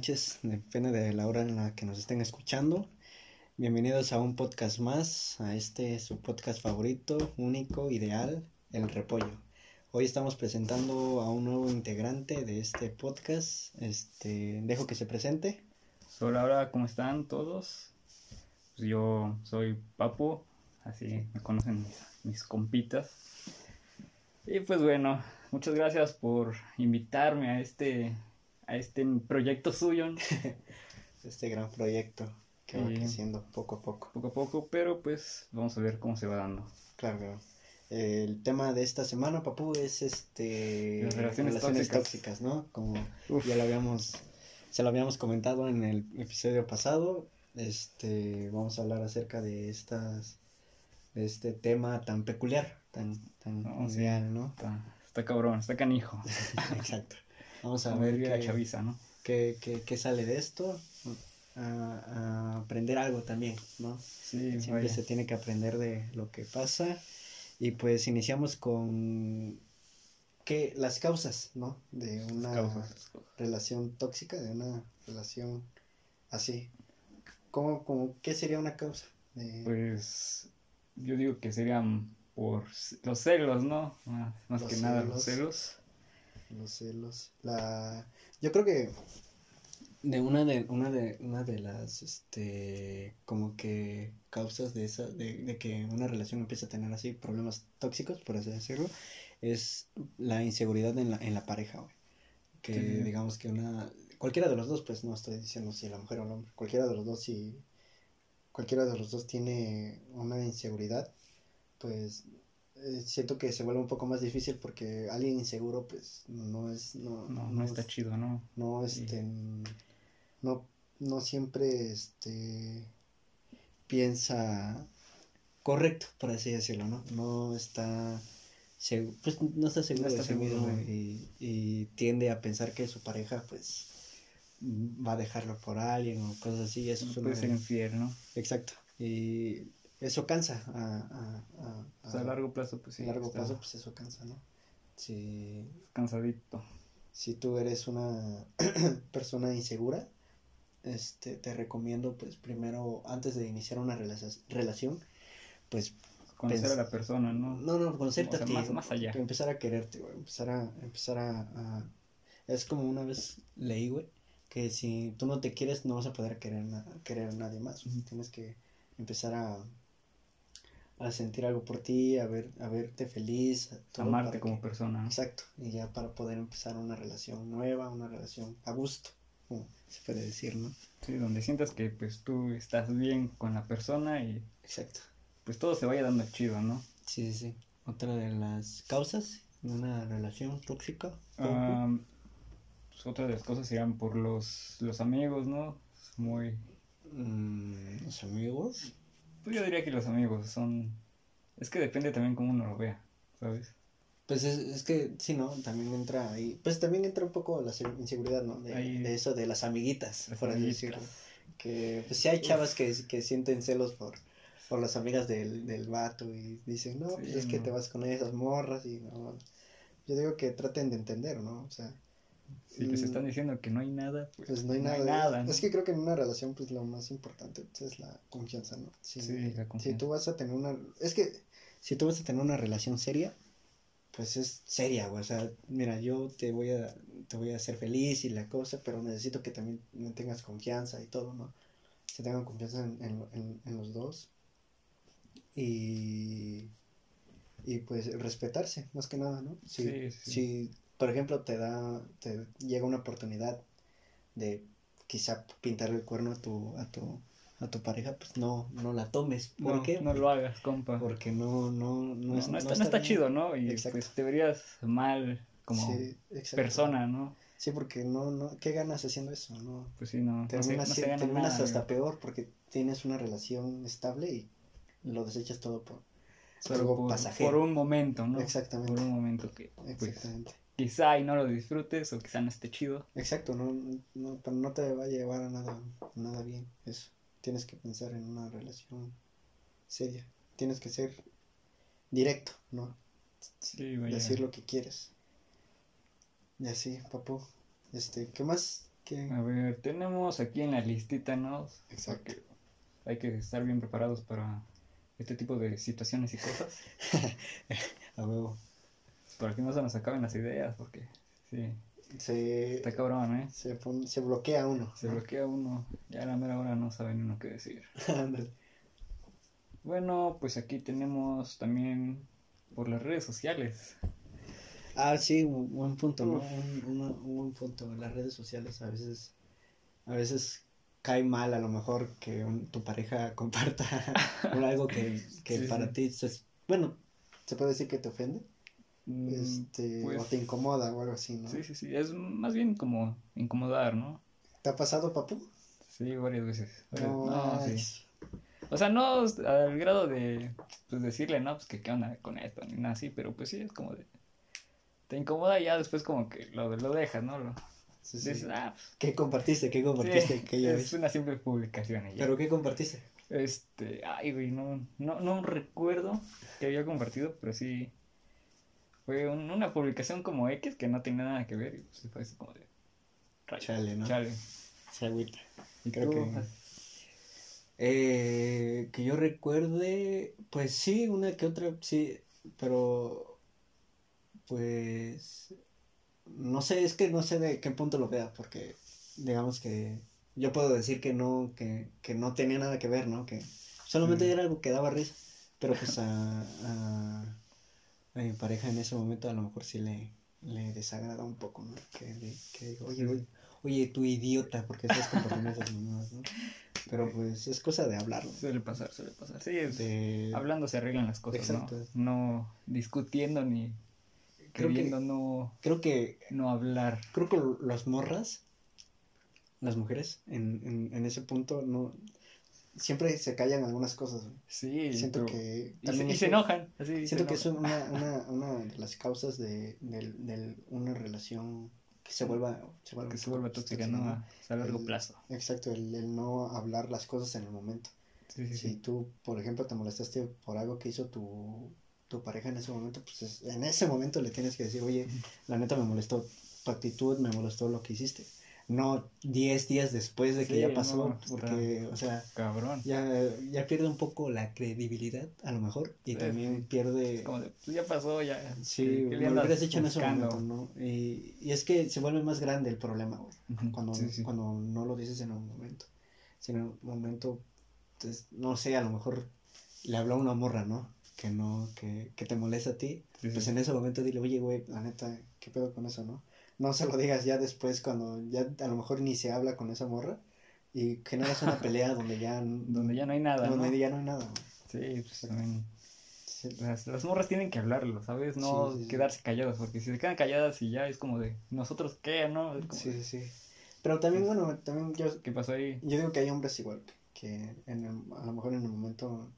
noches, depende de la hora en la que nos estén escuchando. Bienvenidos a un podcast más, a este su podcast favorito, único, ideal, El Repollo. Hoy estamos presentando a un nuevo integrante de este podcast. Este, dejo que se presente. Hola, hola, ¿cómo están todos? Pues yo soy Papu, así me conocen mis, mis compitas. Y pues bueno, muchas gracias por invitarme a este, a este proyecto suyo. este gran proyecto que va creciendo poco a poco. Poco a poco, pero pues vamos a ver cómo se va dando. Claro, El tema de esta semana, Papu, es este Las relaciones, tóxicas. ¿no? Como ya lo habíamos, se lo habíamos comentado en el episodio pasado. Este, vamos a hablar acerca de estas, de este tema tan peculiar, tan, tan ideal, ¿no? Está cabrón, está canijo. Exacto. Vamos a, ver qué, chaviza, ¿no? Qué, qué, sale de esto. A, aprender algo también, ¿no? Sí, Siempre se tiene que aprender de lo que pasa. Y pues iniciamos con que las causas, ¿no? De una relación tóxica, de una relación así. ¿Cómo, cómo, ¿Qué sería una causa? Pues yo digo que serían por los celos, ¿no? Más, que nada los celos. Los celos. La... Yo creo que de una de una de una de las este como que causas de esa de, que una relación empieza a tener así problemas tóxicos por así decirlo es la inseguridad en la, en la pareja que digamos que una cualquiera de los dos pues no estoy diciendo si la mujer o el hombre cualquiera de los dos si cualquiera de los dos tiene una inseguridad pues eh, siento que se vuelve un poco más difícil porque alguien inseguro pues no es no no, está chido no no este no no siempre este piensa correcto por así decirlo no no está pues no está seguro, de sí mismo y, y, tiende a pensar que su pareja pues va a dejarlo por alguien o cosas así eso puede ser infierno exacto. Y eso cansa. A, a, a, largo plazo, pues sí. A largo plazo, pues eso cansa, ¿no? Si, Cansadito. Si tú eres una persona insegura, este, te recomiendo, pues primero, antes de iniciar una relación, pues conocer a la persona, ¿no? No, no, conocerte a ti. Más, allá. Empezar a quererte, güey. Empezar a, empezar a, Es como una vez leí, güey, que si tú no te quieres, no vas a poder querer, querer a nadie más. Tienes que empezar a, a sentir algo por ti, a, ver, a verte feliz. Amarte como persona. Exacto, y ya para poder empezar una relación nueva, una relación a gusto, como se puede decir, ¿no? Sí, donde sientas que pues tú estás bien con la persona y... Exacto. Pues todo se vaya dando chido, ¿no? Sí, sí, sí. Otra de las causas de una relación tóxica. pues otra de las cosas serían por los, los amigos, ¿no? Muy... Mm, los amigos pues yo diría que los amigos son... Es que depende también cómo uno lo vea, ¿sabes? Pues es, es que, sí, ¿no? También entra ahí... Pues también entra un poco la inseguridad, ¿no? De, eso de las amiguitas, por así decirlo. Que, pues sí hay chavas que, que sienten celos por, por las amigas del, del vato y dicen, no, pues es que te vas con esas morras y no... Yo digo que traten de entender, ¿no? O sea, si les están diciendo que no hay nada, pues, pues no hay nada. Es que creo que en una relación, pues lo más importante es la confianza, ¿no? Si, sí, la confianza. Si tú vas a tener una. Es que si tú vas a tener una relación seria, pues es seria, güey. O sea, mira, yo te voy a, te voy a hacer feliz y la cosa, pero necesito que también me tengas confianza y todo, ¿no? Se tengan confianza en, en, en, los dos. Y. Y pues respetarse, más que nada, ¿no? sí, sí. Si por ejemplo, te da, te llega una oportunidad de quizá pintar el cuerno a tu, a tu, a tu pareja, pues no, no la tomes. ¿Por no, qué? No lo hagas, compa. Porque no, no, no, no, está, no está, chido, ¿no? Y pues te verías mal como persona, ¿no? Sí, porque no, no, ¿qué ganas haciendo eso? No, pues sí, no. Terminas, terminas hasta peor porque tienes una relación estable y lo desechas todo por, algo pasajero. Por un momento, ¿no? Exactamente. Por un momento que, pues, Exactamente quizá y no lo disfrutes o quizá no esté chido. Exacto, no, no, pero no te va a llevar a nada, nada bien eso. Tienes que pensar en una relación seria. Tienes que ser directo, ¿no? Sí, Decir lo que quieres. Y así, papu. Este, ¿qué más? ¿Qué? A ver, tenemos aquí en la listita, ¿no? Exacto. Porque hay que estar bien preparados para este tipo de situaciones y cosas. A huevo. Para que no se nos acaben las ideas, porque sí, Se, está cabrón, ¿eh? se, pon- se bloquea uno. Se bloquea uno, ya a la mera hora no sabe ni uno qué decir. Bueno, pues aquí tenemos también por las redes sociales. Ah, sí, buen punto, ¿no? Un, un- un buen punto. Las redes sociales a veces, a veces cae mal a lo mejor que un- tu pareja comparta algo que, que Sí, para sí. ti, se- bueno, se puede decir que te ofende, este, pues- o te incomoda o algo así, ¿no? Sí, sí, sí, es más bien como incomodar, ¿no? ¿Te ha pasado, papu? Sí, varias veces. No, no, sí. O sea, no al grado de pues, decirle, no, pues que qué onda con esto, ni nada así, pero pues sí, es como de... Te incomoda y ya después como que lo, lo dejas, ¿no? Lo, Sí, sí. dices, ah, pues, ¿Qué compartiste? ¿Qué sí, compartiste? aquella es vez? una simple publicación y ya. ¿Pero qué compartiste? Este, ay, güey, no, no, no recuerdo que había compartido, pero sí fue un- una publicación como X que no tenía nada que ver y pues fue así como de... Chale, ¿no? Chale. Se agüita. ¿Y Creo que- Eh, que yo recuerde, pues sí, una que otra, sí, pero pues no sé, es que no sé de qué punto lo vea, porque digamos que yo puedo decir que no, que, que no tenía nada que ver, ¿no? Que solamente era algo que daba risa, pero pues a, a, a mi pareja en ese momento a lo mejor sí le, le desagrada un poco, ¿no? Que, le- que digo, oye, oye, oye, tú idiota, porque estás compartiendo esas mamadas, ¿no? Pero pues es cosa de hablarlo. Suele pasar, suele pasar. Sí, es- De... hablando se arreglan las cosas, Exacto. ¿no? No discutiendo ni Creo que- queriendo no, Creo que no hablar. creo que las morras, las mujeres, en, en, en ese punto no siempre se callan algunas cosas. güey. Sí, Siento pero- que y, se, y enojan. Así, Siento se que es una, una, una de las causas de, del- del- una relación que se vuelva, se vuelva, que se tóxica, ¿no? A, a largo El- plazo. Exacto, el, el no hablar las cosas en el momento. Sí, sí, Si sí. tú, por ejemplo, te molestaste por algo que hizo tu, tu pareja en ese momento, pues es- en ese momento le tienes que decir, oye, la neta me molestó tu actitud, me molestó lo que hiciste. No 10 días después de que Sí, ya pasó, porque, o sea, Cabrón. ya, ya pierde un poco la credibilidad, a lo mejor, y Sí, también sí. pierde... Es como de, pues ya pasó, ya. Sí, ¿qué- qué me le lo hubieras dicho en ese buscando? momento, ¿no? Y, y es que se vuelve más grande el problema, güey cuando, cuando no lo dices en un momento. Si en un momento, pues, no sé, a lo mejor le habló a una morra, ¿no? Que no, que, que te molesta a ti. Pues en ese momento dile, oye, güey, la neta, ¿qué pedo con eso, no? No se lo digas ya después cuando ya a lo mejor ni se habla con esa morra y generas una pelea donde ya, Donde ya no hay nada, donde ¿no? ya no hay nada, güey. Sí, pues también. Sí, Las, las morras tienen que hablarlo, ¿sabes? No Sí, sí, sí. quedarse calladas, porque si se quedan calladas y ya es como de, ¿nosotros qué, no? Es como, sí, sí, sí. Pero también, bueno, también yo, ¿Qué pasó ahí? Yo digo que hay hombres igual, que en el- a lo mejor en el momento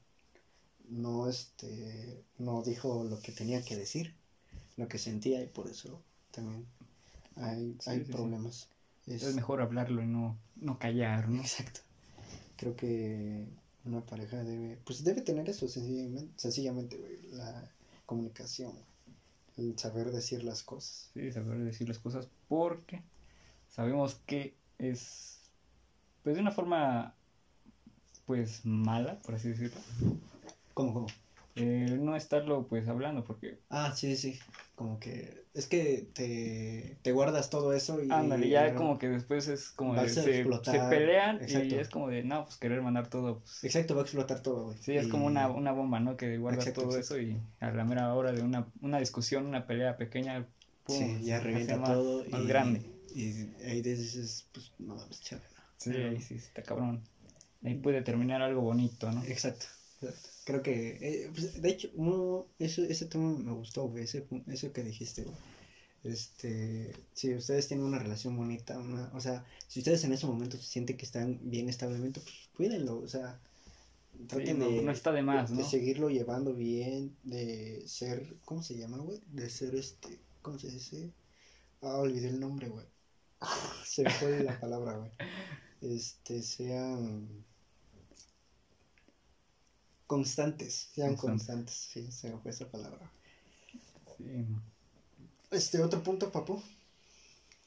no, este, no dijo lo que tenía que decir, lo que sentía y por eso también hay, Sí, hay sí, sí. problemas. Es- Es mejor hablarlo y no, no callar, ¿no? Exacto. Creo que una pareja debe, pues debe tener eso sencillamente, sencillamente güey, la comunicación, el saber decir las cosas. Sí, saber decir las cosas porque sabemos que es, pues de una forma, pues mala, por así decirlo, ¿Cómo, cómo? Eh, no estarlo pues hablando porque Ah, sí, sí. Como que es que te, te guardas todo eso y... Ándale, ya como que después es como de, se, explotar, se pelean exacto. y es como de, no, pues querer mandar todo. pues, Exacto, va a explotar todo, güey. sí, es Y- como una, una bomba, ¿no? Que guardas Exacto, todo exacto. eso y a la mera hora de una, una discusión, una pelea pequeña, pum, Sí, ya revienta más- todo. Más y, grande. Y ahí dices, pues, no, pues, chévere. Sí, ahí sí, está cabrón. Ahí puede terminar algo bonito, ¿no? Exacto. Creo que, eh, pues, de hecho, no, eso, ese tema me gustó, güey, ese, eso que dijiste, güey. Este, si ustedes tienen una relación bonita, una, o sea, si ustedes en ese momento se sienten que están bien establemente, pues cuídenlo, o sea, traten no- de, no está de más, de ¿no? seguirlo llevando bien, de ser, ¿cómo se llama, güey? De ser este, ¿cómo se dice? Ah, olvidé el nombre, güey. Se me fue la palabra, güey. Este, sean constantes, sean Constantes. sí, se me fue esa palabra. Sí. Este, otro punto, papu.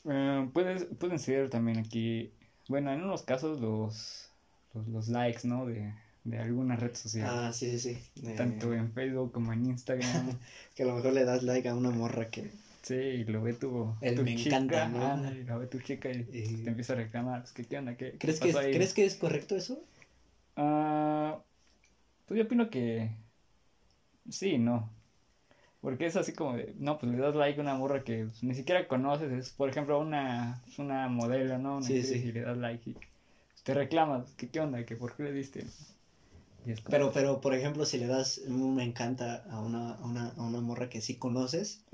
Eh, puedes, pueden ser también aquí, bueno, en unos casos los, los, los likes, ¿no? De, de alguna red social. Ah, sí, sí, sí. Tanto en Facebook como en Instagram. Que a lo mejor le das like a una morra que... sí, y lo ve tu, El tu me chica. encanta, ¿no? y lo ve tu chica y, Y- te empieza a reclamar. pues, ¿qué, ¿Qué onda? ¿Qué, qué ¿Crees que, es? ¿Crees que es correcto eso? Ah, pues yo opino que sí, no. Porque es así como de, no, pues le das like a una morra que pues, ni siquiera conoces, es por ejemplo una, una modelo, ¿no? Una Sí, sí. Y le das like y te reclamas, ¿qué, qué onda? ¿Que por qué le diste? Y es como- Pero, pero, por ejemplo, si le das un me encanta a una, a una, a una morra que sí conoces,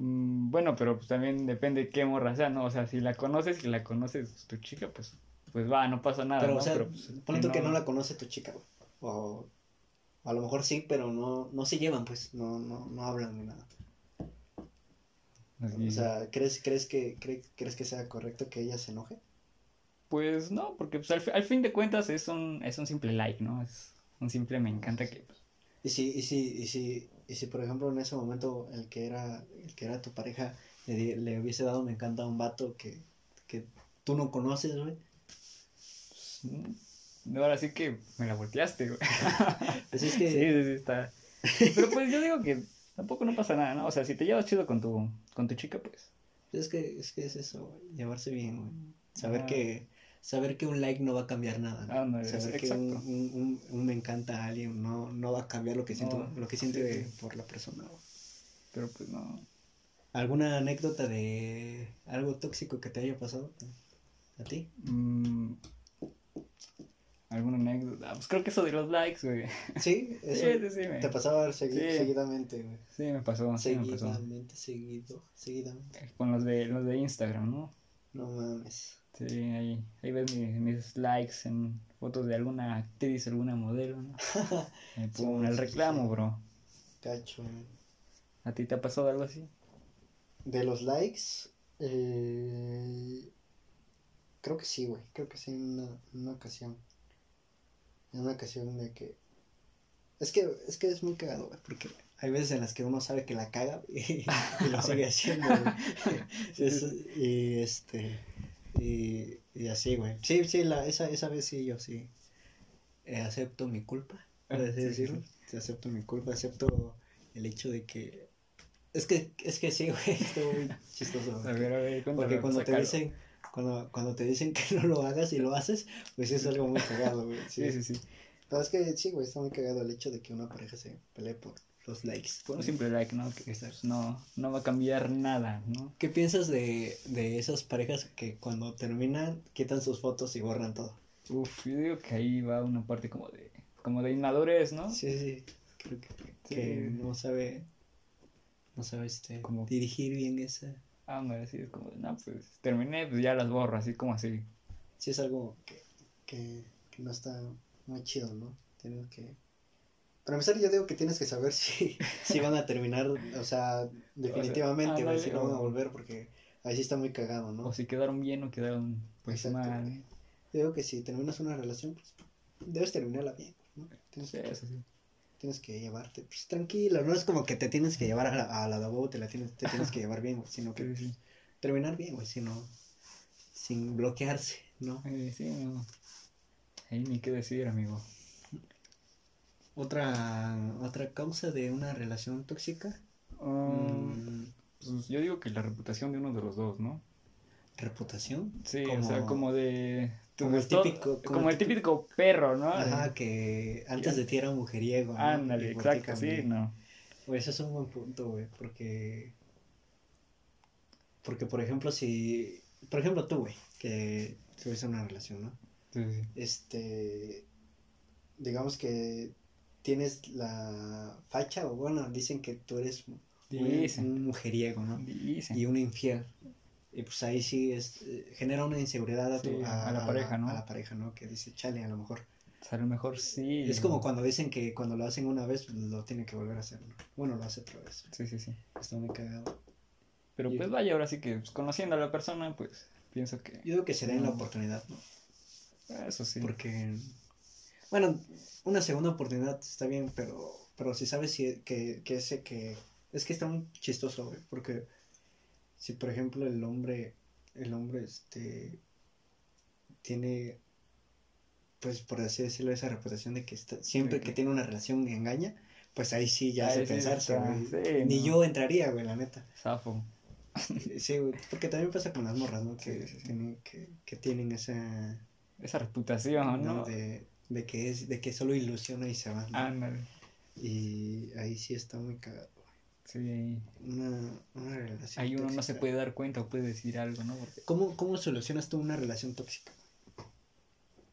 Mm, bueno, pero pues también depende qué morra sea, ¿no? O sea, si la conoces y la conoces tu chica, pues, pues va, no pasa nada, pero, ¿no? o sea, Pero, pues, pon tú que no la conoce tu chica, güey. O a lo mejor sí, pero no, no se llevan, pues, no, no, no hablan ni nada. así- O sea, ¿crees, crees, que, cre- ¿crees que sea correcto que ella se enoje? Pues no, porque pues, al, fi- al fin de cuentas es un, es un simple like, ¿no? Es un simple me encanta que... pues, Y si, y si, y si, y si por ejemplo en ese momento el que era, el que era tu pareja le, le hubiese dado me encanta a un vato que, que tú no conoces, güey. pues, mm, ahora sí que me la volteaste, güey. Pues es Sí, que, sí, sí, está... Pero pues yo digo que tampoco no pasa nada, ¿no? O sea, si te llevas chido con tu, con tu chica, pues... es que, es que es eso, güey, llevarse bien, güey. Saber Ah. que, saber que un like no va a cambiar nada, ¿no? Ándale, Saber que exacto. un, un, un, un me encanta a alguien no, no va a cambiar lo que siento, No, lo que siente sí. por la persona, güey. Pero pues no... ¿Alguna anécdota de algo tóxico que te haya pasado a ti? Mm, ¿Alguna anécdota? Ah, Pues creo que eso de los likes, güey. Sí, eso sí, sí, te pasaba segui- Sí. seguidamente, güey. sí, me pasó. Seguidamente, seguido, seguidamente. Con los de, los de Instagram, ¿no? No mames. Sí, ahí, ahí ves mi- mis likes en fotos de alguna actriz, alguna modelo, ¿no? Me pongo el reclamo, bro. Cacho. güey. ¿A ti te ha pasado algo así? De los likes, eh, creo que sí, güey. Creo que sí en una, en una ocasión. En una ocasión de que... Es que es, que es muy cagado, güey, porque hay veces en las que uno sabe que la caga y, y lo sigue haciendo. Es- y este... Y, y así, güey. Sí, sí, la, esa, esa vez sí, yo sí. eh, acepto mi culpa, por así Sí, sí, decirlo. Sí, acepto mi culpa, acepto el hecho de que... Es que, es que sí, güey, estuvo muy chistoso. A ver, a ver. Porque cuando te dicen, cuando, cuando te dicen que no lo hagas y lo haces, pues es algo muy cagado, güey. Sí, sí, sí. Pero es que sí, güey, está muy cagado el hecho de que una pareja se pelee por los likes. Por un simple like, ¿no? Que pues, no, no va a cambiar nada, ¿no? ¿Qué piensas de, de esas parejas que cuando terminan quitan sus fotos y borran todo? Uf, yo digo que ahí va una parte como de, como de inmadurez, ¿no? Sí, sí, creo que, Sí. que no sabe, no sabe este, Como- dirigir bien esa. Ah, no, así es como, no, pues terminé, pues ya las borro, así como así. Sí es algo que, que, que no está muy chido, ¿no? Tienes que... Para empezar, yo digo que tienes que saber si, si van a terminar, o sea, definitivamente, güey, ándale, si no van a o- volver, porque ahí sí está muy cagado, ¿no? O si quedaron bien o quedaron pues Exacto, mal. Yo digo que si terminas una relación, pues debes terminarla bien, ¿no? Tienes, Sí, eso sí. Tienes que llevarte, pues tranquilo, no es como que te tienes que llevar a la, a la huevo, te la tienes, te tienes que llevar bien, güey, sino que sí. terminar bien, güey, sino sin bloquearse, ¿no? Eh, sí, no. Ahí ni qué decir, amigo. Otra, otra causa de una relación tóxica, Um, mm, pues yo digo que la reputación de uno de los dos, ¿no? reputación. Sí, o sea, como de... como el típico- como como el típico perro, ¿no? Ajá, que antes de ti era mujeriego, ¿no? Ándale, exacto, sí, no. Güey, eso es un buen punto, güey, porque... Porque, por ejemplo, si... Por ejemplo, tú, güey, que tuviste una relación, ¿no? Sí, sí. Este... Digamos que tienes la facha, o bueno, dicen que tú eres un mujeriego, ¿no? Dicen. Y un infiel. Y pues ahí sí es, eh, genera una inseguridad a, tu- Sí, a la pareja, ¿no? A la pareja, ¿no? Que dice, chale, a lo mejor. O sea, a lo mejor sí. Es como cuando dicen que cuando lo hacen una vez, pues, lo tienen que volver a hacer, ¿no? Bueno, lo hace otra vez. Sí, sí, sí. Está muy cagado. Pero pues vaya, ahora sí que pues, conociendo a la persona, pues pienso que... Yo digo que se den la oportunidad, ¿no? Eso sí. Porque, bueno, una segunda oportunidad está bien, pero, pero si sabes si, que, que ese que... Es que está muy chistoso, güey, porque si por ejemplo el hombre el hombre, este, tiene, pues por así decirlo, esa reputación de que está, siempre Sí, que tiene una relación engaña, pues ahí sí ya hace sí pensarse, güey. Ni no. yo entraría, güey, la neta. Zafo. Sí, güey, porque también pasa con las morras, ¿no? Que. Tienen, que, que tienen esa, Esa reputación, ¿no? ¿no? De, de que es, de que solo ilusiona y se va, ¿no? Ándale. Y ahí sí está muy cagado. Sí. Una, una relación Ahí uno no se puede dar cuenta o puede decir algo, ¿no? Porque, ¿Cómo, ¿Cómo solucionas tú una relación tóxica?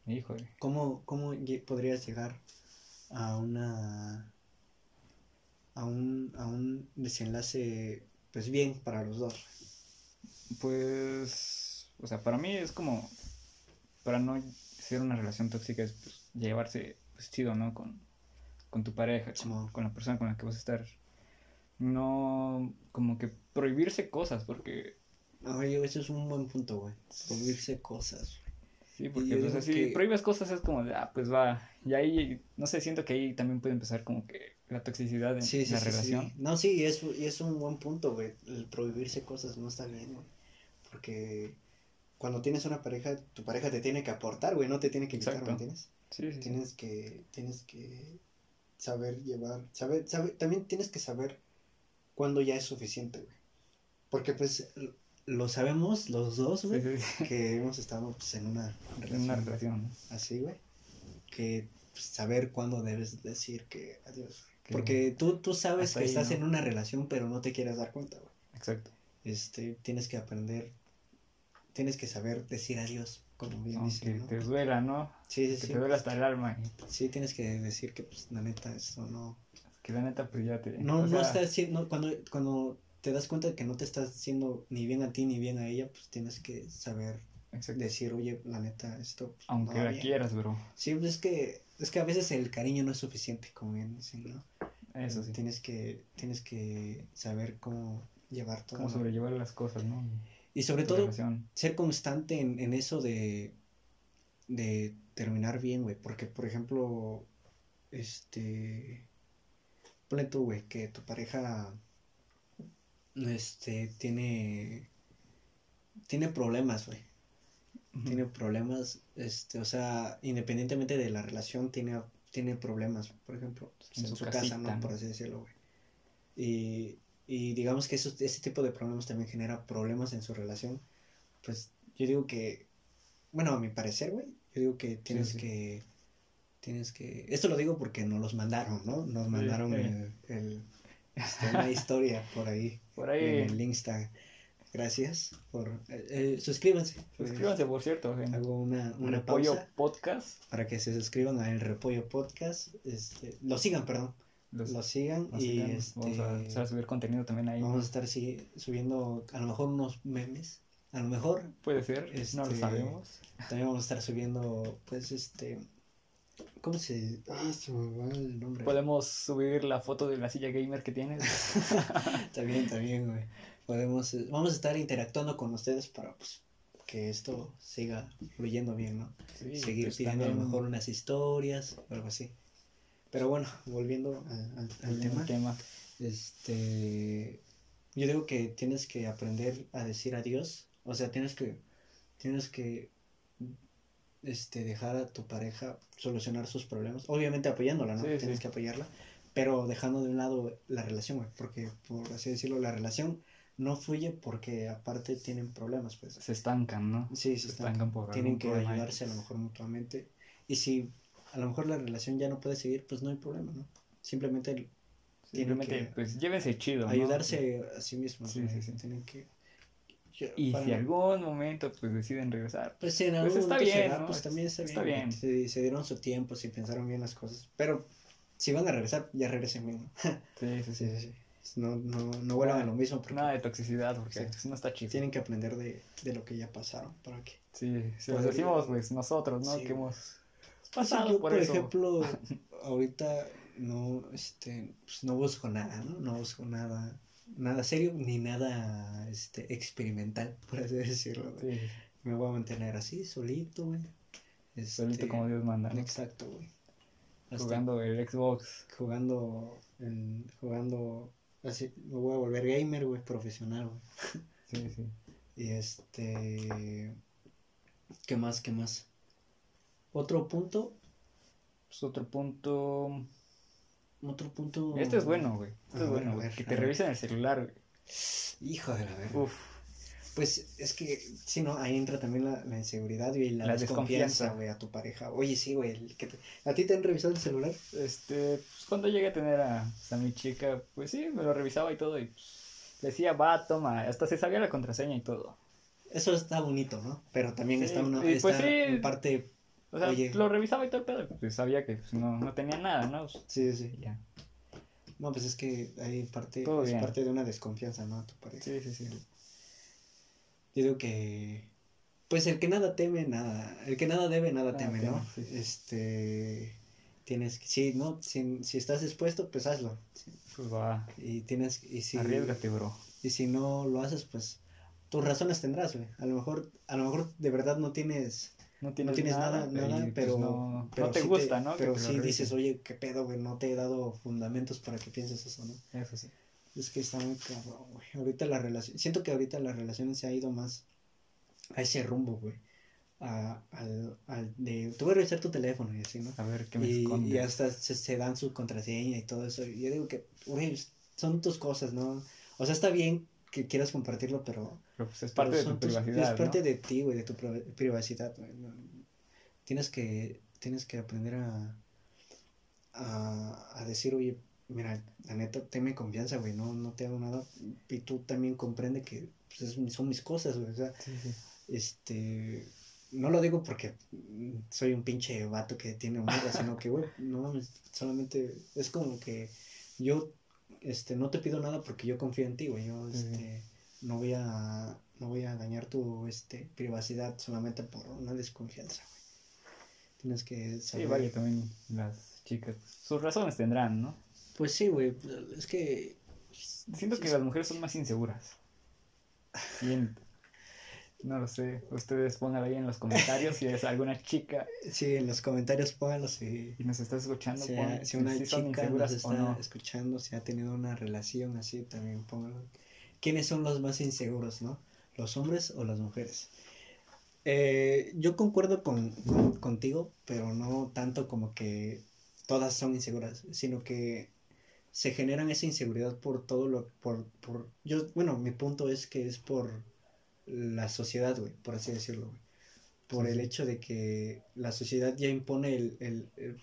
híjole. ¿Cómo, cómo podrías llegar a una a un, a un desenlace pues bien para los dos? Pues, o sea, para mí es como, para no ser una relación tóxica es pues, llevarse pues, chido, ¿no? Con, con tu pareja, Simón. con la persona con la que vas a estar. No, como que prohibirse cosas, porque, Oye, eso es un buen punto, güey. Prohibirse cosas. sí, porque pues, así, que- prohíbes cosas es como de, ah, pues va, y ahí, no sé, siento que ahí también puede empezar como que la toxicidad en Sí, sí, la sí, relación. sí. No, sí, y es, y es un buen punto, güey. El prohibirse cosas no está bien, güey. Porque cuando tienes una pareja, tu pareja te tiene que aportar, güey, no te tiene que invitar, ¿me entiendes? Sí, sí, sí. Tienes que, tienes que saber llevar, saber, saber, también tienes que saber cuándo ya es suficiente, güey. Porque pues lo sabemos los dos, güey, sí, sí. que hemos estado pues, en una relación una relación, ¿no? así, güey. Que pues, saber cuándo debes decir que adiós. Que- Porque tú, tú sabes que estás ¿no? en una relación, pero no te quieres dar cuenta, güey. Exacto. Este, tienes que aprender, tienes que saber decir adiós, como bien Aunque dicen, ¿no? te duela, ¿no? Sí, sí, Que sí. te duele hasta el alma. Sí, tienes que decir que, pues, la neta, esto no... Que la neta, pues ya te. No, o no sea, está haciendo... Cuando, cuando te das cuenta de que no te estás haciendo ni bien a ti ni bien a ella, pues tienes que saber exacto. decir, oye, la neta, esto... pues, Aunque no la bien". quieras, bro. Sí, pues es que, es que a veces el cariño no es suficiente, como bien dicen, ¿no? Eso sí. Tienes que, tienes que saber cómo llevar todo. Cómo sobrellevar las cosas, ¿no? Y sobre Tu todo, relación. ser constante en, en eso de, de terminar bien, güey. Porque, por ejemplo, este. Ponle tú, güey, que tu pareja. Este. Tiene. Tiene problemas, güey. Tiene problemas. Este, o sea, independientemente de la relación, tiene, tiene problemas, por ejemplo, En en, su su, casa, ¿no? ¿no? Por así decirlo, güey. Y, y digamos que eso, ese tipo de problemas también genera problemas en su relación. Pues yo digo que, bueno, a mi parecer, güey, yo digo que tienes sí. que, tienes que, esto lo digo porque nos los mandaron, ¿no? Nos Sí, mandaron sí. el, el- este, una historia por ahí, Por en ahí. el Insta. Gracias por, eh, eh, suscríbanse. Suscríbanse, por cierto. En Hago una, una Repollo pausa Podcast. para que se suscriban a El Repollo Podcast, este, lo sigan, perdón, Los, lo sigan y este, Vamos a empezar a subir contenido también ahí. vamos a estar sigue- subiendo a lo mejor unos memes, a lo mejor Puede ser, no lo este, sabemos. también vamos a estar subiendo, pues, este, ¿cómo se, ah, se me va el nombre? Podemos subir la foto de la silla gamer que tienes. Está bien, está bien, güey. Podemos, eh, vamos a estar interactuando con ustedes para, pues, que esto siga fluyendo bien, ¿no? Sí, Seguir pues, pidiendo a lo mejor unas historias o algo así. Pero bueno, volviendo al- al tema. tema. Este, yo digo que tienes que aprender a decir adiós, o sea, tienes que, tienes que, este, dejar a tu pareja solucionar sus problemas, obviamente apoyándola, ¿no? Sí, tienes sí. que apoyarla, pero dejando de un lado la relación, güey, porque por así decirlo, la relación no fluye porque aparte tienen problemas, pues. Se estancan, ¿no? Sí, Se están, estancan por tienen que problema ayudarse a lo mejor mutuamente, y si a lo mejor la relación ya no puede seguir, pues no hay problema, ¿no? Simplemente Simplemente, que pues llévense chido. ¿no? ayudarse a sí mismos. Sí. Tienen que. Y para- si algún momento pues deciden regresar, Pues en pues algún está momento se bien, da, ¿no? pues también está bien. Está güey. bien. Se, se dieron su tiempo, si pensaron bien las cosas. Pero si van a regresar, ya regresen bien. ¿no? sí, sí, sí. Sí, sí. No, no, no vuelvan a lo mismo porque Nada de toxicidad porque Sí. pues, no está chido. tienen que aprender de, de lo que ya pasaron. Para que. Sí, si lo decimos pues nosotros, ¿no? Sí. Que hemos Pues pasado yo, por, por eso. ejemplo, ahorita no, este, pues no busco nada, ¿no? No busco nada, nada serio ni nada, este, experimental, por así decirlo. Sí, Me voy a mantener así, solito, güey. Este, solito como Dios manda, ¿no? Exacto, güey. Jugando el Xbox. Jugando, en, jugando, así, me voy a volver gamer, güey, profesional, güey. Sí, sí. Y este. ¿Qué más? ¿Qué más? Otro punto. Pues otro punto. Otro punto. Este es bueno, güey. A es bueno, güey. Que te revisen el celular, güey. Hijo de la verga. Uf. Pues es que, sí, ¿no? Ahí entra también la, la inseguridad y la, La desconfianza, güey, a tu pareja. Oye, sí, güey. el que te- ¿A ti te han revisado el celular? Este, pues cuando llegué a tener a, pues, a mi chica, pues sí, me lo revisaba y todo. Y pues, decía, va, toma. Hasta se sabía la contraseña y todo. Eso está bonito, ¿no? Pero también Sí, está una pues está sí. en parte. O sea, Oye. lo revisaba y todo el pedo. Pues sabía que pues, no, no tenía nada, ¿no? Sí, sí. ya. No, pues es que hay parte, Todo es bien. parte de una desconfianza, ¿no? A tu pareja. Sí, sí, sí. Yo digo que. Pues el que nada teme, nada. El que nada debe, nada Nada teme, teme, ¿no? sí, sí. Este. Tienes que. Sí, ¿no? Si, si estás dispuesto, pues hazlo. Sí. Pues va, Y tienes. Y si, arriesgate, bro. y si no lo haces, pues. Tus razones tendrás, güey. A lo mejor, a lo mejor de verdad no tienes, No no tienes, nada, nada, pues, pero, no, pero no te sí gusta, ¿no? Pero sí dices, oye, qué pedo, güey, no te he dado fundamentos para que pienses eso, ¿no? Eso sí. Es que está muy cabrón, güey. Ahorita la relación, siento que ahorita la relación se ha ido más a ese rumbo, güey. A, al, al de, te voy a revisar tu teléfono y así, ¿no? A ver qué me Y, esconde. y hasta se, se dan su contraseña y todo eso. Y yo digo que, güey, son tus cosas, ¿no? O sea, está bien que quieras compartirlo, pero... Pero pues es pero parte de tu tus- privacidad, Es parte ¿no? de ti, güey, de tu pri- privacidad, güey. Tienes que, tienes que aprender a, a, a decir, oye, mira, la neta, tenme confianza, güey, no, no te hago nada. Y tú también comprende que pues, es- son mis cosas, güey. O sea, Sí, sí. este, no lo digo porque soy un pinche vato que tiene morra, sino que, güey, no solamente es como que yo, este, no te pido nada porque yo confío en ti, güey, yo, Sí, sí. este, no voy a, no voy a dañar tu, este, privacidad solamente por una desconfianza, güey. Tienes que Sí, saber. vaya, también las chicas. Sus razones tendrán, ¿no? Pues sí, güey, es que, Siento que Sí, las mujeres son más inseguras. Siento. No lo sé. Ustedes pongan ahí en los comentarios si es alguna chica sí, en los comentarios pónganlo si... y nos está escuchando. Si, si una si chica nos está no. escuchando, si ha tenido una relación así, también póngalo. ¿Quiénes son los más inseguros, no? ¿Los hombres o las mujeres? Eh, yo concuerdo con, con- contigo, pero no tanto como que todas son inseguras, sino que se generan esa inseguridad por todo lo, por, por, yo, bueno, mi punto es que es por la sociedad, güey, por así decirlo, güey. Por Sí, el sí. hecho de que la sociedad ya impone el, el- el-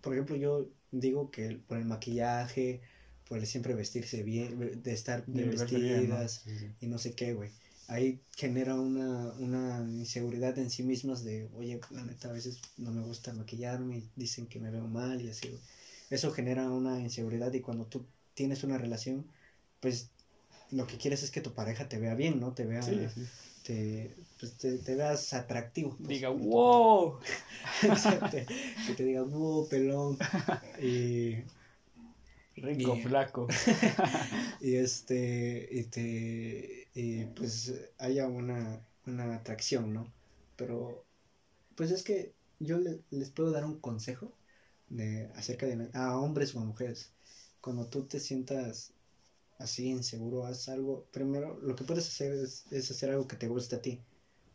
por ejemplo, yo digo que por el maquillaje, por el siempre vestirse bien, de estar bien De verse bien, ¿no? vestidas Sí, y no sé qué, güey. Ahí genera una, una inseguridad en sí mismas de, oye, la neta, a veces no me gusta maquillarme, dicen que me veo mal y así, güey. Eso genera una inseguridad y cuando tú tienes una relación, pues lo que quieres es que tu pareja te vea bien, ¿no? Te vea, Sí, sí. te, pues, te, te veas atractivo. pues, Diga, wow. Te- que te diga, wow, pelón. Y, Rico, Y- flaco. y este y te y pues haya una, una atracción no pero pues es que yo le- les puedo dar un consejo de acerca de a hombres o a mujeres cuando tú te sientas así inseguro haz algo. Primero lo que puedes hacer es, es hacer algo que te guste a ti.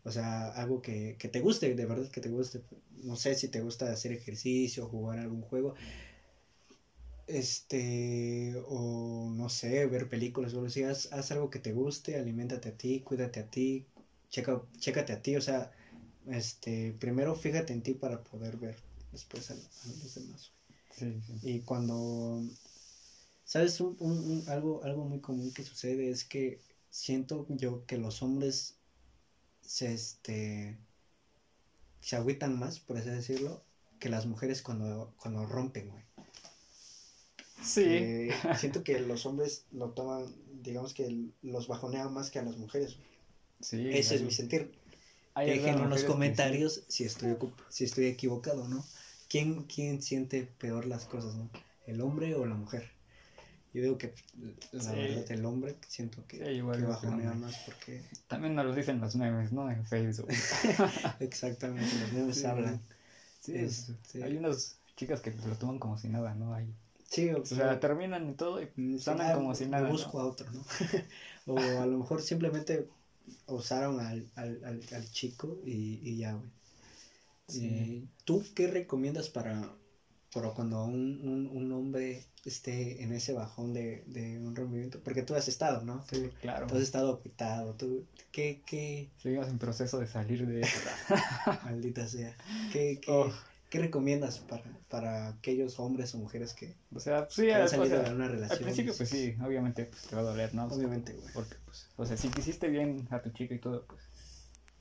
O sea algo que, que te guste de verdad que te guste. No sé si te gusta hacer ejercicio jugar algún juego. Este, o no sé, ver películas o algo así, haz, haz algo que te guste, aliméntate a ti, cuídate a ti, checa, chécate a ti, o sea, este, primero fíjate en ti para poder ver después a, a los demás. Sí, sí. Y cuando, ¿sabes? Un, un- un- algo, algo muy común que sucede es que siento yo que los hombres se, este, se agüitan más, por así decirlo, que las mujeres cuando, cuando rompen, güey. Sí. siento que los hombres lo toman, digamos que los bajonean más que a las mujeres. sí Ese es mi sentir. Dejen en los comentarios si estoy si estoy equivocado, ¿no? ¿Quién, ¿Quién siente peor las cosas, no? ¿El hombre o la mujer? Yo digo que la Sí. verdad el hombre siento que, Sí, igual que bajonea más porque. También nos lo dicen los memes, ¿no? En Facebook. exactamente los memes Sí. hablan. Sí, Este- hay unas chicas que lo toman como si nada, ¿no? Hay, Sí, o o sea, terminan y todo y sonan como si me nada. ¿no? busco a otro, ¿no? o a lo mejor simplemente usaron al, al, al, al chico y, y ya, güey. ¿Tú qué recomiendas para, para cuando un, un, un hombre esté en ese bajón de, de un rompimiento? Porque tú has estado, ¿no? Tú, Claro. tú has estado afectado. ¿Tú, ¿Qué, qué, Seguimos en proceso de salir de eso. maldita sea, qué, qué, Oh. qué recomiendas para, para aquellos hombres o mujeres que, O sea, sí, que han o salido sea, de una al relación? principio pues sí, obviamente pues, te va a doler, ¿no? Obviamente, güey. Porque, pues, o sea, si quisiste bien a tu chica y todo, pues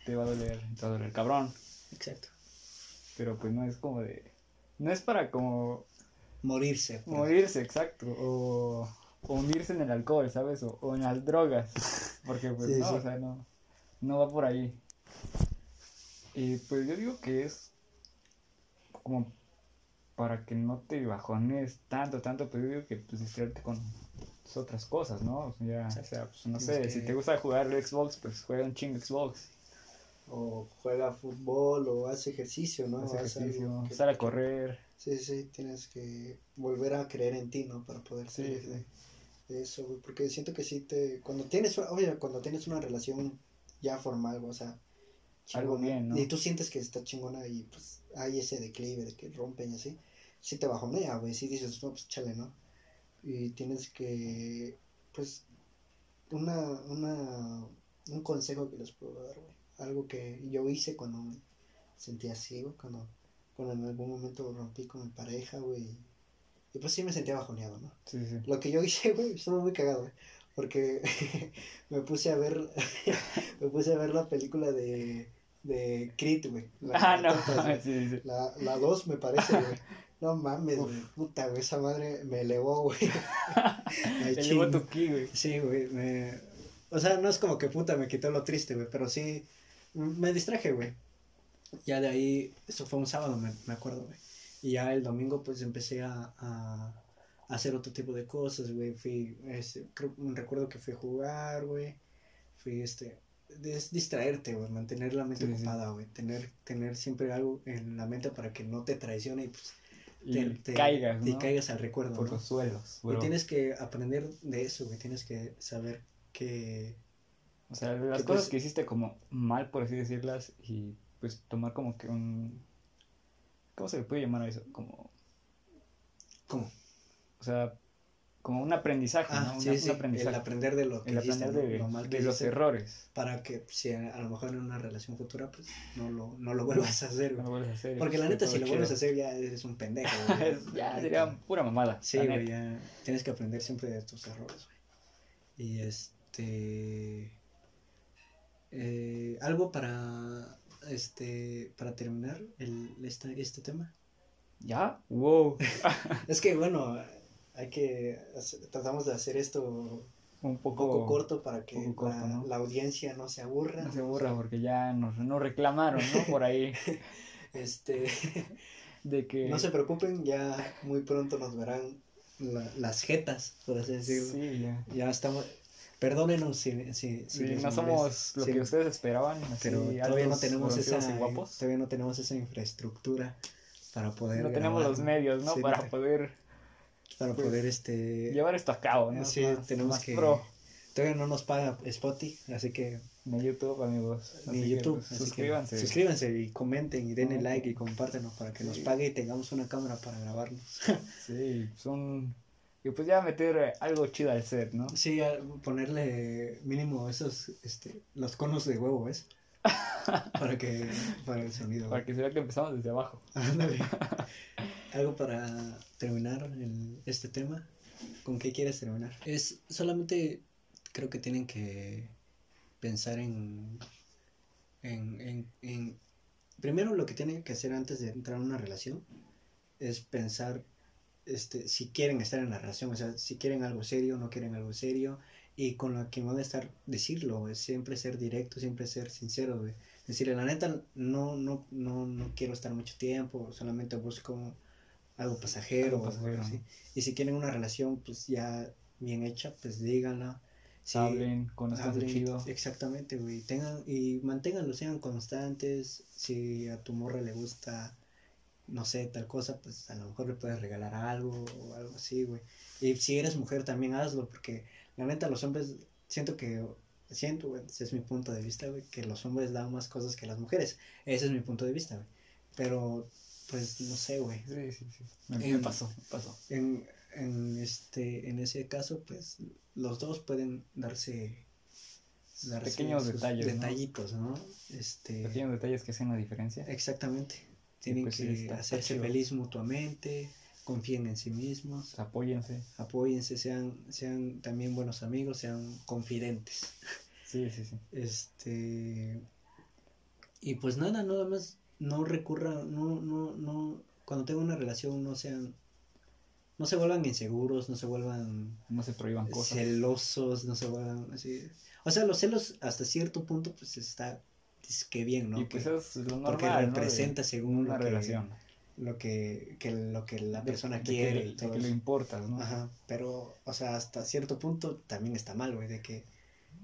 te va a doler, te va a doler cabrón. Exacto. Pero pues no es como de... No es para como Morirse. pues. morirse, exacto. O, o hundirse en el alcohol, ¿sabes? O, o en las drogas. Porque pues Sí, no, sí. o sea, no, no va por ahí. Y pues yo digo que es como para que no te bajones tanto, tanto, pues yo digo que pues distraerte con otras cosas, ¿no? O sea, ya, o sea, pues no sé, que- si te gusta jugar Xbox, pues juega un chingo Xbox. O juega fútbol o hace ejercicio, ¿no? Hace ejercicio, que- sale a correr. Sí, sí, tienes que volver a creer en ti, ¿no? Para poder Sí, salir de, de eso, güey. Porque siento que sí te... Cuando tienes, oye, cuando tienes una relación ya formal, o sea... Algo bien, ¿no? Y tú sientes que está chingona y pues hay ese declive de que rompen y así. Sí te bajonea, güey. Sí dices, no, pues chale, ¿no? Y tienes que... Pues... Una... una un consejo que les puedo dar, güey. Algo que yo hice cuando me sentía así, güey. Cuando cuando en algún momento rompí con mi pareja, güey. Y pues sí me sentía bajoneado, ¿no? Sí, sí. Lo que yo hice, güey, estuvo muy cagado, güey. Porque me puse a ver, me puse a ver la película de, de Creed, güey. Ah, no. Tortas, güey. sí, sí. La, la 2 me parece, güey. No mames, güey. Puta, güey, esa madre me elevó, güey. Llevo ching. tu ki, güey. Sí, güey, me... O sea, no es como que puta me quitó lo triste, güey, pero sí me distraje, güey. Ya de ahí, eso fue un sábado, me, me acuerdo, güey. Y ya el domingo, pues, empecé a, a, hacer otro tipo de cosas, güey. Fui, este, creo, recuerdo que fui a jugar, güey. Fui, este, es distraerte, güey, mantener la mente Sí, ocupada, güey. Tener, tener siempre algo en la mente para que no te traicione y, pues, Y te, caigas, te ¿no? caigas al recuerdo, Por ¿no? los suelos, Y tienes que aprender de eso, güey. Tienes que saber que. O sea, las cosas pues- que hiciste como mal, por así decirlas, y pues tomar como que un... ¿Cómo se le puede llamar a eso? Como... ¿Cómo? O sea, como un aprendizaje, Ah, ¿no? sí, Una- sí. un aprendizaje. El aprender de lo que El hiciste, aprender ¿no? de, lo mal que de los errores. Para que si a, lo mejor en una relación futura, pues no lo, no lo vuelvas a hacer, No lo güey. vuelves a hacer. Porque la neta, si lo vuelves a hacer, ya eres un pendejo, güey. Ya sería pura mamada. Sí, güey, ya tienes que aprender siempre de tus errores, güey. Y este. Eh, algo para. Este. Para terminar el, este, este tema. ¿Ya? Wow. Es que, bueno, hay que. hacer- tratamos de hacer esto Un un poco, poco corto para que poco corto, la audiencia no se aburra. No se aburra porque ya nos, nos reclamaron, ¿no? Por ahí. Este, De que... no se preocupen, ya muy pronto nos verán la- las jetas, por así decirlo. Sí, ya. Ya estamos. Perdónenos si, si, si no molesta, somos lo sí, que ustedes esperaban. Pero todavía no tenemos esa, todavía no tenemos esa infraestructura para poder. No tenemos los medios, ¿no? Sí, Para poder para pues, poder este. llevar esto a cabo, ¿no? Sí, Más- tenemos más que. pro Todavía no nos paga Spotify, así que en YouTube, amigos. ni Así YouTube. pues, así que suscríbanse. suscríbanse y comenten y denle like y compártenos para que nos Sí. pague y tengamos una cámara para grabarnos. Sí, son... Y pues ya meter eh, algo chido al set, ¿no? Sí, ponerle mínimo esos, este, los conos de huevo, ¿ves? para que, para el sonido. Para que se vea que empezamos desde abajo. Ándale. Algo para terminar el- este tema. ¿Con qué quieres terminar? Es solamente creo que tienen que pensar en, en, en, en- primero lo que tienen que hacer antes de entrar en una relación es pensar este si quieren estar en la relación, o sea, si quieren algo serio, no quieren algo serio y con lo que van a estar decirlo, güey, siempre ser directo, siempre ser sincero, güey. Decirle, la neta, no, no, no, no quiero estar mucho tiempo, solamente busco algo pasajero. Algo pasajero, así. Y si quieren una relación, pues ya bien hecha, pues díganla. Sí, Hablen, conozcan chido. Exactamente, güey. Tengan, y manténganlo, sean constantes. Si a tu morra le gusta, no sé, tal cosa, pues a lo mejor le puedes regalar algo o algo así, güey. Y si eres mujer también hazlo, porque la neta los hombres siento que siento, güey, ese es mi punto de vista, güey, que los hombres dan más cosas que las mujeres. Ese es mi punto de vista, güey. Pero, pues, no sé, güey. Sí, sí, sí. Me, En- me pasó, me pasó. En, en, este, en ese caso, pues, los dos pueden darse... darse Pequeños detalles, ¿no? Detallitos, ¿no? Este... Pequeños detalles que hacen la diferencia. Exactamente. Tienen pues que hacerse chido. feliz mutuamente, confíen en sí mismos, Apóyense. apóyense, sean, sean también buenos amigos, sean confidentes. Sí, sí, sí. Este y pues nada, nada más no recurra, no, no, no, cuando tengan una relación no sean, no se vuelvan inseguros, no se vuelvan No se prohíban cosas. celosos, no se vuelvan así. O sea, los celos hasta cierto punto pues está que bien, ¿no? y pues Que- eso es lo porque representa según una lo que, relación. lo que, que lo que la De- persona de que quiere y de que le importas, ¿no? Ajá, pero, o sea, hasta cierto punto también está mal, güey, de que,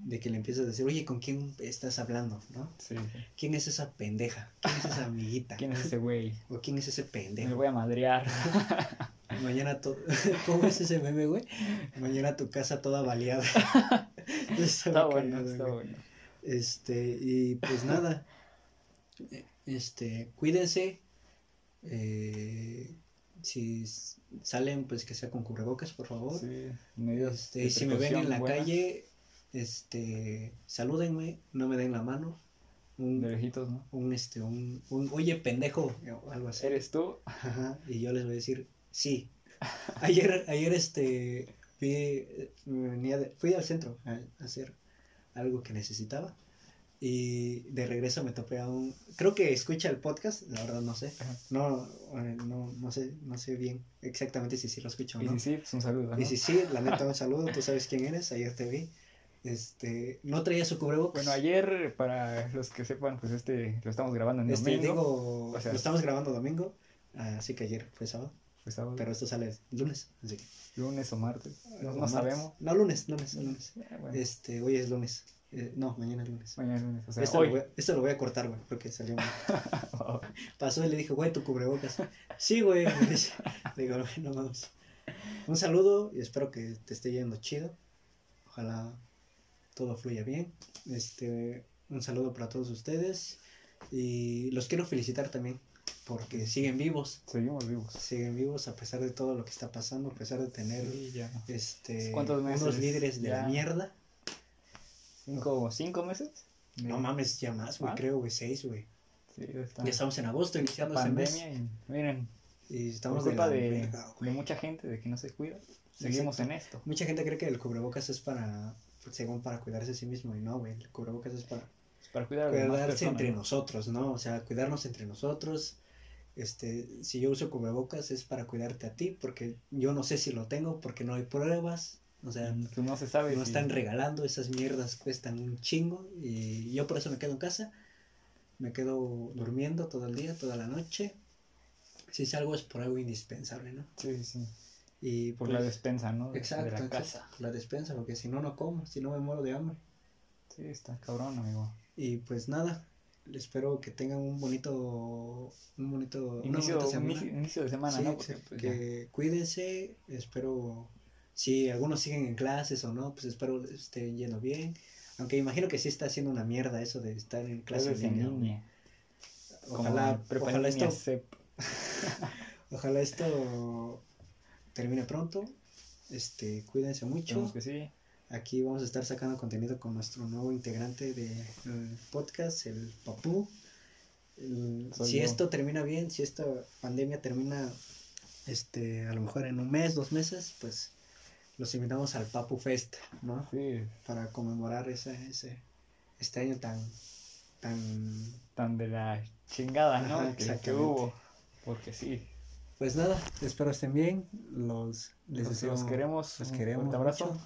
de que le empiezas a decir, oye, ¿con quién estás hablando, no? Sí, sí. ¿Quién es esa pendeja? ¿Quién es esa amiguita? ¿Quién es ese güey? ¿O quién es ese Me pendejo? voy a madrear. Mañana todo... ¿Cómo es ese meme, güey? Mañana tu casa toda baleada. Está bueno, está bueno. Este, y pues nada, eh, este, cuídense, eh, si salen, pues que sea con cubrebocas, por favor. Sí, Este, de y si me ven en la calle, este, salúdenme, no me den la mano, De un, lejitos, ¿no? un, este, un, un, oye, pendejo, o algo así. ¿Eres tú? Ajá, y yo les voy a decir, sí. Ayer, ayer este, fui, eh, venía de- fui al centro a, a hacer algo que necesitaba. Y de regreso me topé a un... Creo que escucha el podcast, la verdad no sé. No, eh, no, no sé, no sé bien exactamente si sí lo escucho o Y no. si sí, pues un saludo, ¿no? Y si sí, la neta, un saludo, tú sabes quién eres, ayer te vi. Este, no traía su cubrebocas. Bueno, ayer, para los que sepan, pues este lo estamos grabando en Este, domingo. digo, O sea, lo estamos grabando domingo, así que ayer fue sábado, sábado, pero esto sale lunes, así que... lunes o martes. No, o no martes. sabemos. No, lunes, lunes, lunes. Eh, bueno, Este, hoy es lunes. Eh, no, mañana es lunes. mañana es lunes. O sea, esto, hoy. Lo voy, a- esto lo voy a cortar, güey, porque salió mal. Pasó y le dijo, güey, tu cubrebocas. Sí, güey. digo, "Güey, no mames. Un saludo y espero que te esté yendo chido. Ojalá todo fluya bien. Este, un saludo para todos ustedes. Y los quiero felicitar también, porque siguen vivos. Seguimos vivos. Siguen vivos a pesar de todo lo que está pasando, a pesar de tener Sí, ya. este, unos líderes de la mierda. ¿Cinco, cinco meses? No mames, ya más, güey, ¿Más? creo, güey, seis, güey. Sí, ya estamos en agosto, iniciando ese mes. pandemia y miren, Y por estamos culpa de, mucha gente de que no se cuida, seguimos en esto. Mucha gente cree que el cubrebocas es para, según para cuidarse a sí mismo, y no, güey, el cubrebocas es para para cuidar cuidarse personas, entre ¿no? nosotros, ¿no? O sea, cuidarnos entre nosotros. Este, si yo uso cubrebocas es para cuidarte a ti, porque yo no sé si lo tengo, porque no hay pruebas, o sea, Pues no se sabe. no si- están regalando, esas mierdas cuestan un chingo, y yo por eso me quedo en casa, me quedo durmiendo todo el día, toda la noche. Si salgo es por algo indispensable, ¿no? Sí, sí. Y Por pues, la despensa, ¿no? Exacto, de la exacto, casa. la despensa, porque si no, no como, si no me muero de hambre. Sí, está cabrón, amigo. Y pues nada, espero que tengan un bonito, un bonito, una Inicio, bonita semana. inicio, de semana, Sí, ¿no? Porque, que- pues, ya. que cuídense, espero, si algunos siguen en clases o no, pues espero estén yendo bien. Aunque imagino que sí está haciendo una mierda eso de estar en clases en línea. Ojalá, ojalá esto, ojalá esto termine pronto. Este, cuídense mucho. Esperemos que sí. Aquí vamos a estar sacando contenido con nuestro nuevo integrante del podcast, el Papú. El- Soy si yo. esto termina bien, si esta pandemia termina este, a lo mejor en un mes, dos meses, pues los invitamos al Papu Fest, ¿no? Sí, Para conmemorar ese, ese, este año tan, tan... tan de la chingada, ¿no? Ajá, que, hubo. Porque sí. Pues nada, espero estén bien, los, les Los, deseo- los queremos. los un queremos fuerte abrazo. mucho.